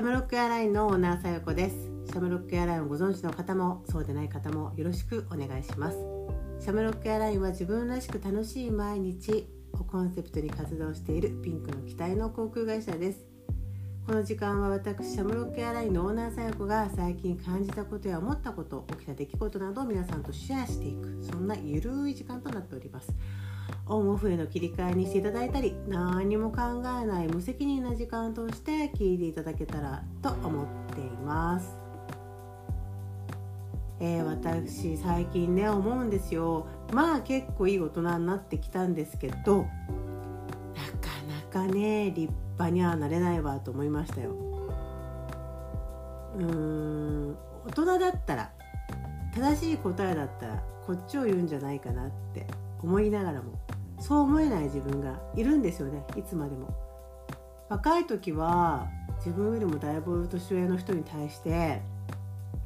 ャムロックエアラインのオーナーさよこです。シャムロックエアラインをご存知の方もそうでない方もよろしくお願いします。シャムロックエアラインは自分らしく楽しい毎日をコンセプトに活動しているピンクの機体の航空会社です。この時間は私シャムロックエアラインのオーナーさよこが最近感じたことや思ったこと起きた出来事などを皆さんとシェアしていくそんなゆるい時間となっております。オンオフへの切り替えにしていただいたり何も考えない無責任な時間として聞いていただけたらと思っています、えー、私最近ね思うんですよ。まあ結構いい大人になってきたんですけどなかなかね立派にはなれないわと思いましたよ。うーん大人だったら正しい答えだったらこっちを言うんじゃないかなって思いながらもそう思えない自分がいるんですよね。いつまでも。若い時は自分よりもだいぶ年上の人に対して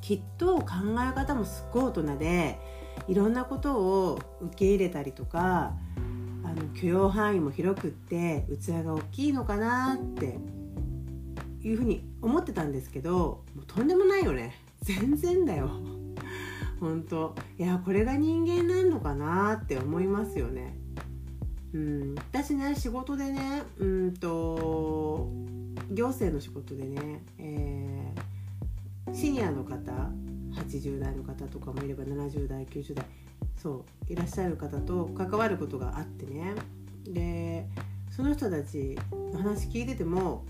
きっと考え方もすっごい大人でいろんなことを受け入れたりとかあの許容範囲も広くって器が大きいのかなっていうふうに思ってたんですけどもうとんでもないよね。全然だよ。本当。いやこれが人間なのかなって思いますよね。うん、私ね仕事でねうんと行政の仕事でね、えー、シニアの方80代の方とかもいれば70代90代そういらっしゃる方と関わることがあってね。でその人たちの話聞いてても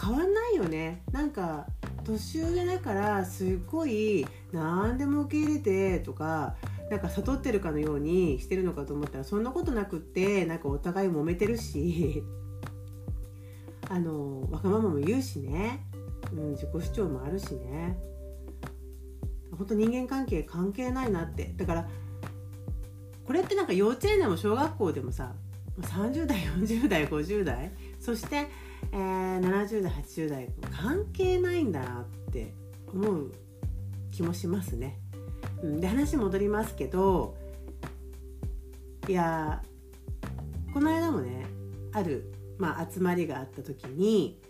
変わんないよね。なんか年上だからすっごい何でも受け入れてとかなんか悟ってるかのようにしてるのかと思ったらそんなことなくってなんかお互い揉めてるし あのわがままも言うしね、うん、自己主張もあるしね。本当人間関係関係ないなって。だからこれってなんか幼稚園でも小学校でもさ30代40代50代そして、えー、70代80代関係ないんだなって思う気もしますね。で話戻りますけどいやこの間もねある、まあ、集まりがあった時に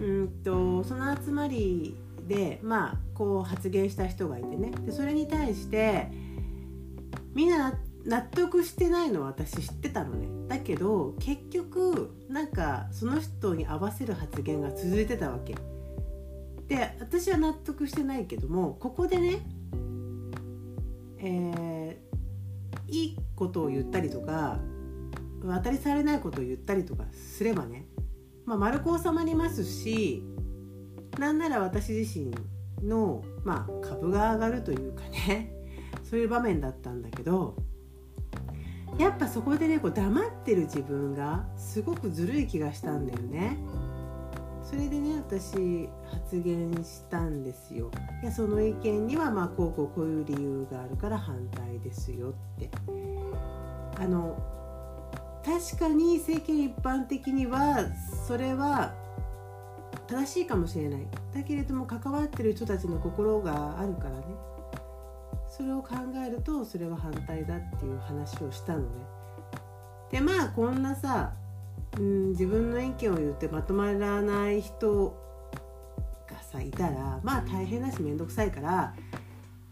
うんとその集まりでまあこう発言した人がいてね。でそれに対してみんな納得してないのは私知ってたのね。だけど結局なんかその人に合わせる発言が続いてたわけ。で私は納得してないけどもここでねえー、いいことを言ったりとか当たりされないことを言ったりとかすればね、まあ、丸く収まりますしなんなら私自身の、まあ、株が上がるというかね そういう場面だったんだけどやっぱそこでねこう黙ってる自分がすごくずるい気がしたんだよね。それでね私発言したんですよ。いやその意見にはまあこうこうこういう理由があるから反対ですよって。あの確かに世間一般的にはそれは正しいかもしれない。だけれども関わってる人たちの心があるからね。それを考えるとそれは反対だっていう話をしたのね。でまあこんなさうん自分の意見を言ってまとまらない人がさいたらまあ大変だし面倒くさいから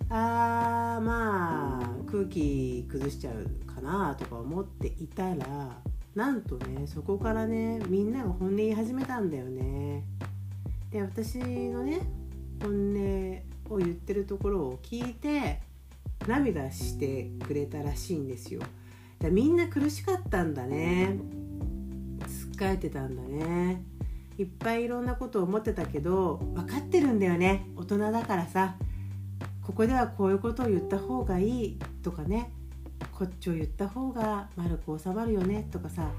あーまあ空気崩しちゃうかなとか思っていたらなんとねそこからねみんなが本音言い始めたんだよね。で私のね本音を言ってるところを聞いて涙してくれたらしいんですよ。みんな苦しかったんだね。えてたんだね。いっぱいいろんなことを思ってたけど分かってるんだよね。大人だからさ。ここではこういうことを言った方がいいとかね。こっちを言った方が丸く収まるよね。とかさ。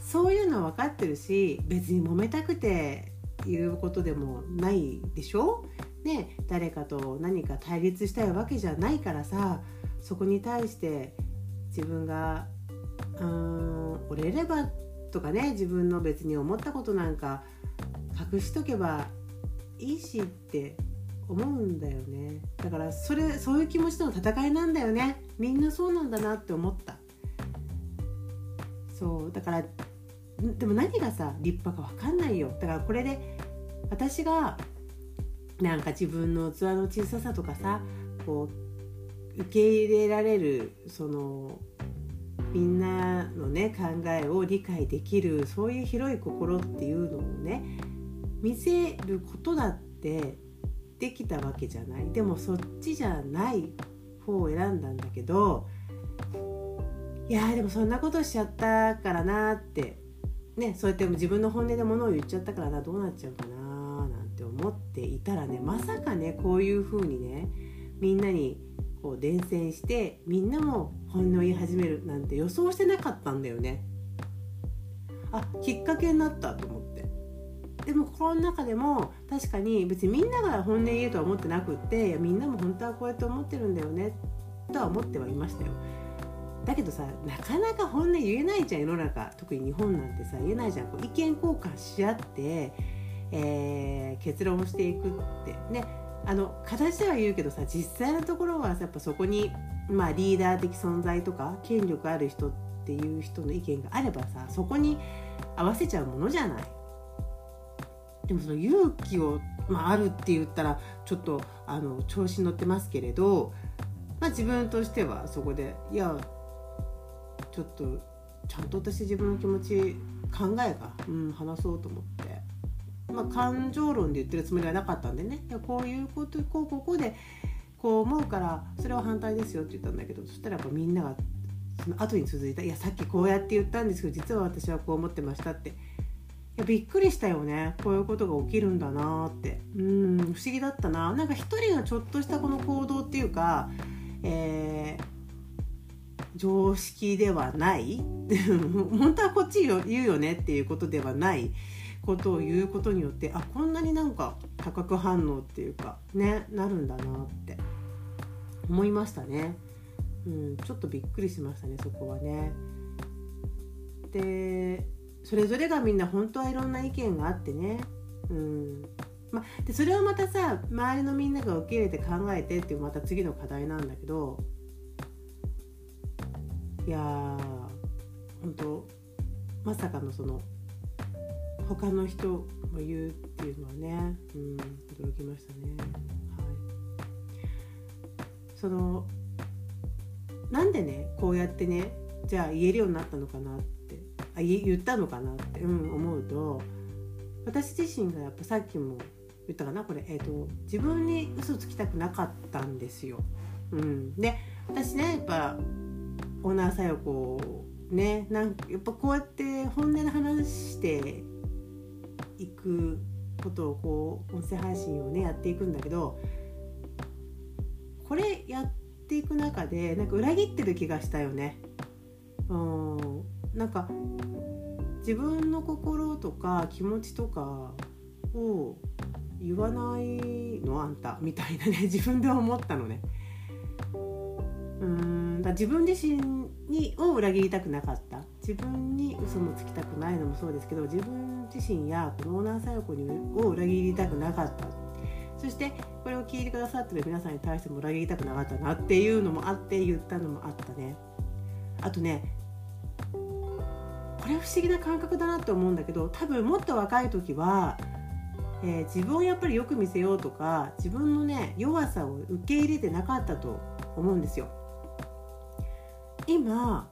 そういうのは分かってるし別に揉めたくて言うことでもないでしょ？ね。誰かと何か対立したいわけじゃないからさ。そこに対して自分がうーん折れればとかね自分の別に思ったことなんか隠しとけばいいしって思うんだよね。だからそれそういう気持ちとの戦いなんだよね。みんなそうなんだなって思った。そう。だからでも何がさ立派か分かんないよ。だからこれで私がなんか自分の器の小ささとかさこう受け入れられるそのみんなのね考えを理解できるそういう広い心っていうのをね見せることだってできたわけじゃない。でもそっちじゃない方を選んだんだけどいやでもそんなことしちゃったからなってねそうやって自分の本音で物を言っちゃったからなどうなっちゃうかななんて思っていたらねまさかねこういう風にねみんなにこう伝染してみんなも本音を言い始めるなんて予想してなかったんだよね。あきっかけになったと思って。でも心の中でも確かに別にみんなが本音言うとは思ってなくっていやみんなも本当はこうやって思ってるんだよねとは思ってはいましたよ。だけどさなかなか本音言えないじゃん世の中。特に日本なんてさ言えないじゃん。こう意見交換し合って、えー、結論をしていくって。ねあの形では言うけどさ実際のところはやっぱそこに、まあ、リーダー的存在とか権力ある人っていう人の意見があればさそこに合わせちゃうものじゃない。でもその勇気を、まあ、あるって言ったらちょっとあの調子に乗ってますけれど、まあ、自分としてはそこでいやちょっとちゃんと私自分の気持ち考えが、うん、話そうと思って。まあ、感情論で言ってるつもりはなかったんでね。こういうことこうここでこう思うからそれは反対ですよって言ったんだけどそしたらやっぱみんながその後に続いた「いやさっきこうやって言ったんですけど実は私はこう思ってました」って。やびっくりしたよね。こういうことが起きるんだなって。うん不思議だったな。なんか一人がちょっとしたこの行動っていうか、えー、常識ではない。本当はこっち言うよねっていうことではない。ことを言うことによってあこんなになんか化学反応っていうかねなるんだなって思いましたね。うん、ちょっとびっくりしましたねそこはね。でそれぞれがみんな本当はいろんな意見があってね、うんま、でそれをまたさ周りのみんなが受け入れて考えてっていうまた次の課題なんだけどいやー本当まさかのその他の人も言うっていうのはね、うん、驚きましたね。はい、そのなんでねこうやってねじゃあ言えるようになったのかなってあ言ったのかなって、うん、思うと私自身がやっぱさっきも言ったかなこれ、えーと、自分に嘘つきたくなかったんですよ。うん、で私ねやっぱオーナーさよこうねなんやっぱこうやって本音で話していくことをこう音声配信をねやっていくんだけどこれやっていく中でなんか裏切ってる気がしたよね。うんなんか自分の心とか気持ちとかを言わないのあんたみたいなね 自分で思ったのね。うんだ自分自身にを裏切りたくなかった自分に嘘もつきたくないのもそうですけど自分自身やこのオーナーさよこにを裏切りたくなかったそしてこれを聞いてくださってる皆さんに対しても裏切りたくなかったなっていうのもあって言ったのもあったねあとねこれ不思議な感覚だなって思うんだけど多分もっと若い時は、えー、自分をやっぱりよく見せようとか自分のね弱さを受け入れてなかったと思うんですよ。今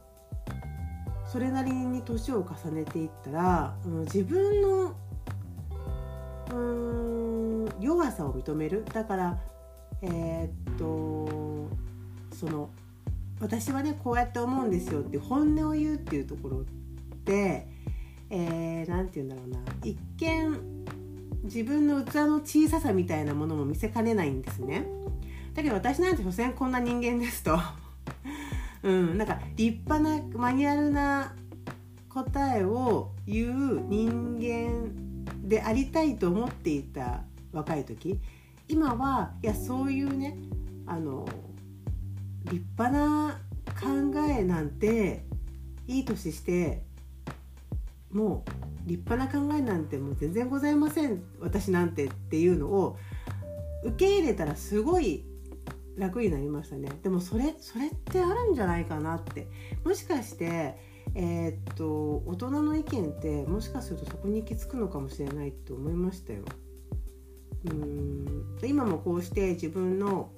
それなりに年を重ねていったら、うん、自分のうん弱さを認める。だからえー、っとその私はねこうやって思うんですよって本音を言うっていうところって何、えー、て言うんだろうな。一見自分の器の小ささみたいなものも見せかねないんですね。だけど私なんて所詮こんな人間ですと。うん、なんか立派なマニュアルな答えを言う人間でありたいと思っていた若い時今はいやそういうねあの立派な考えなんていい年してもう立派な考えなんてもう全然ございません私なんてっていうのを受け入れたらすごい楽になりましたね。でもそれそれってあるんじゃないかなって。もしかしてえー、っと大人の意見ってもしかするとそこに行き着くのかもしれないと思いましたよ。うん。今もこうして自分の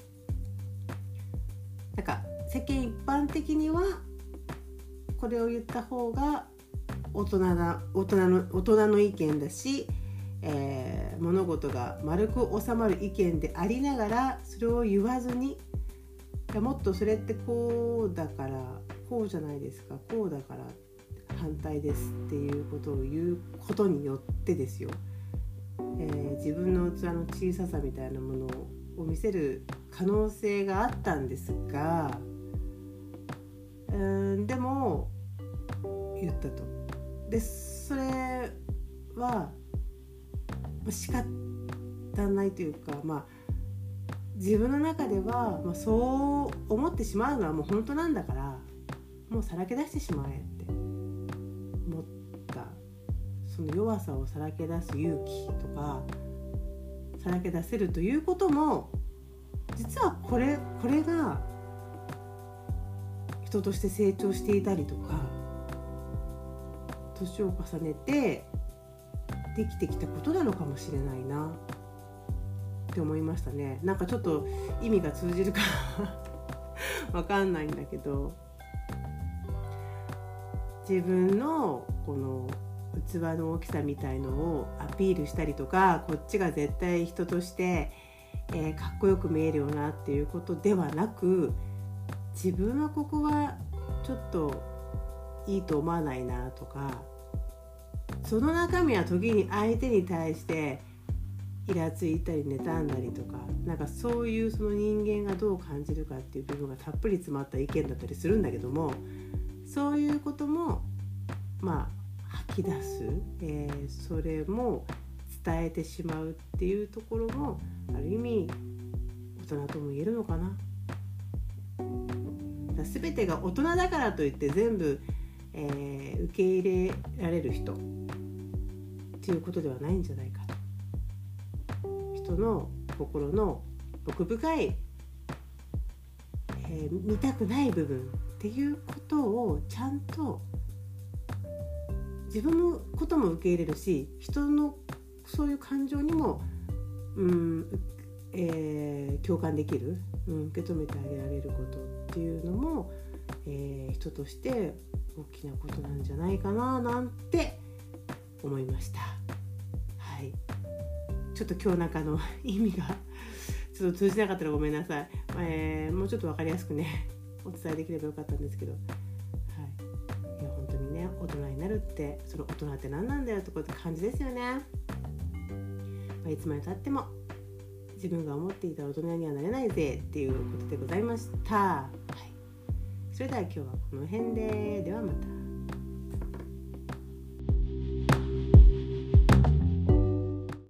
なんか世間一般的にはこれを言った方が大人な大人の大人の意見だし、えー、物事が丸く収まる意見でありながらそれを言わずにいやもっとそれってこうだからこうじゃないですかこうだから反対ですっていうことを言うことによってですよ、えー、自分の器の小ささみたいなものを見せる可能性があったんですがうんでも言ったと。でそれは仕方ないというかまあ自分の中では、まあ、そう思ってしまうのはもう本当なんだからもうさらけ出してしまえって思った。その弱さをさらけ出す勇気とかさらけ出せるということも実はこれこれが人として成長していたりとか年を重ねてできてきたことなのかもしれないな。って思いましたね。なんかちょっと意味が通じるか わかんないんだけど。自分のこの器の大きさみたいのをアピールしたりとかこっちが絶対人として、えー、かっこよく見えるよなっていうことではなく自分はここはちょっといいと思わないなとかその中身は時に相手に対してイラついたり妬んだりとかなんかそういうその人間がどう感じるかっていう部分がたっぷり詰まった意見だったりするんだけどもそういうこともまあ吐き出す、えー、それも伝えてしまうっていうところもある意味大人とも言えるのかな。だ全てが大人だからといって全部、えー、受け入れられる人っていうことではないんじゃないかと。人の心の奥深い、えー、見たくない部分っていうことをちゃんと自分のことも受け入れるし人のそういう感情にも、うんえー、共感できる、うん、受け止めてあげられることっていうのも、えー、人として大きなことなんじゃないかななんて思いました。はい、ちょっと今日なんかの 意味がちょっと通じなかったらごめんなさい、えー、もうちょっと分かりやすくね お伝えできればよかったんですけど、はい、いや本当にね大人になるってその大人って何なんだよとかって感じですよね、まあ、いつまでたっても自分が思っていた大人にはなれないぜっていうことでございました、はい、それでは今日はこの辺で。ではまた。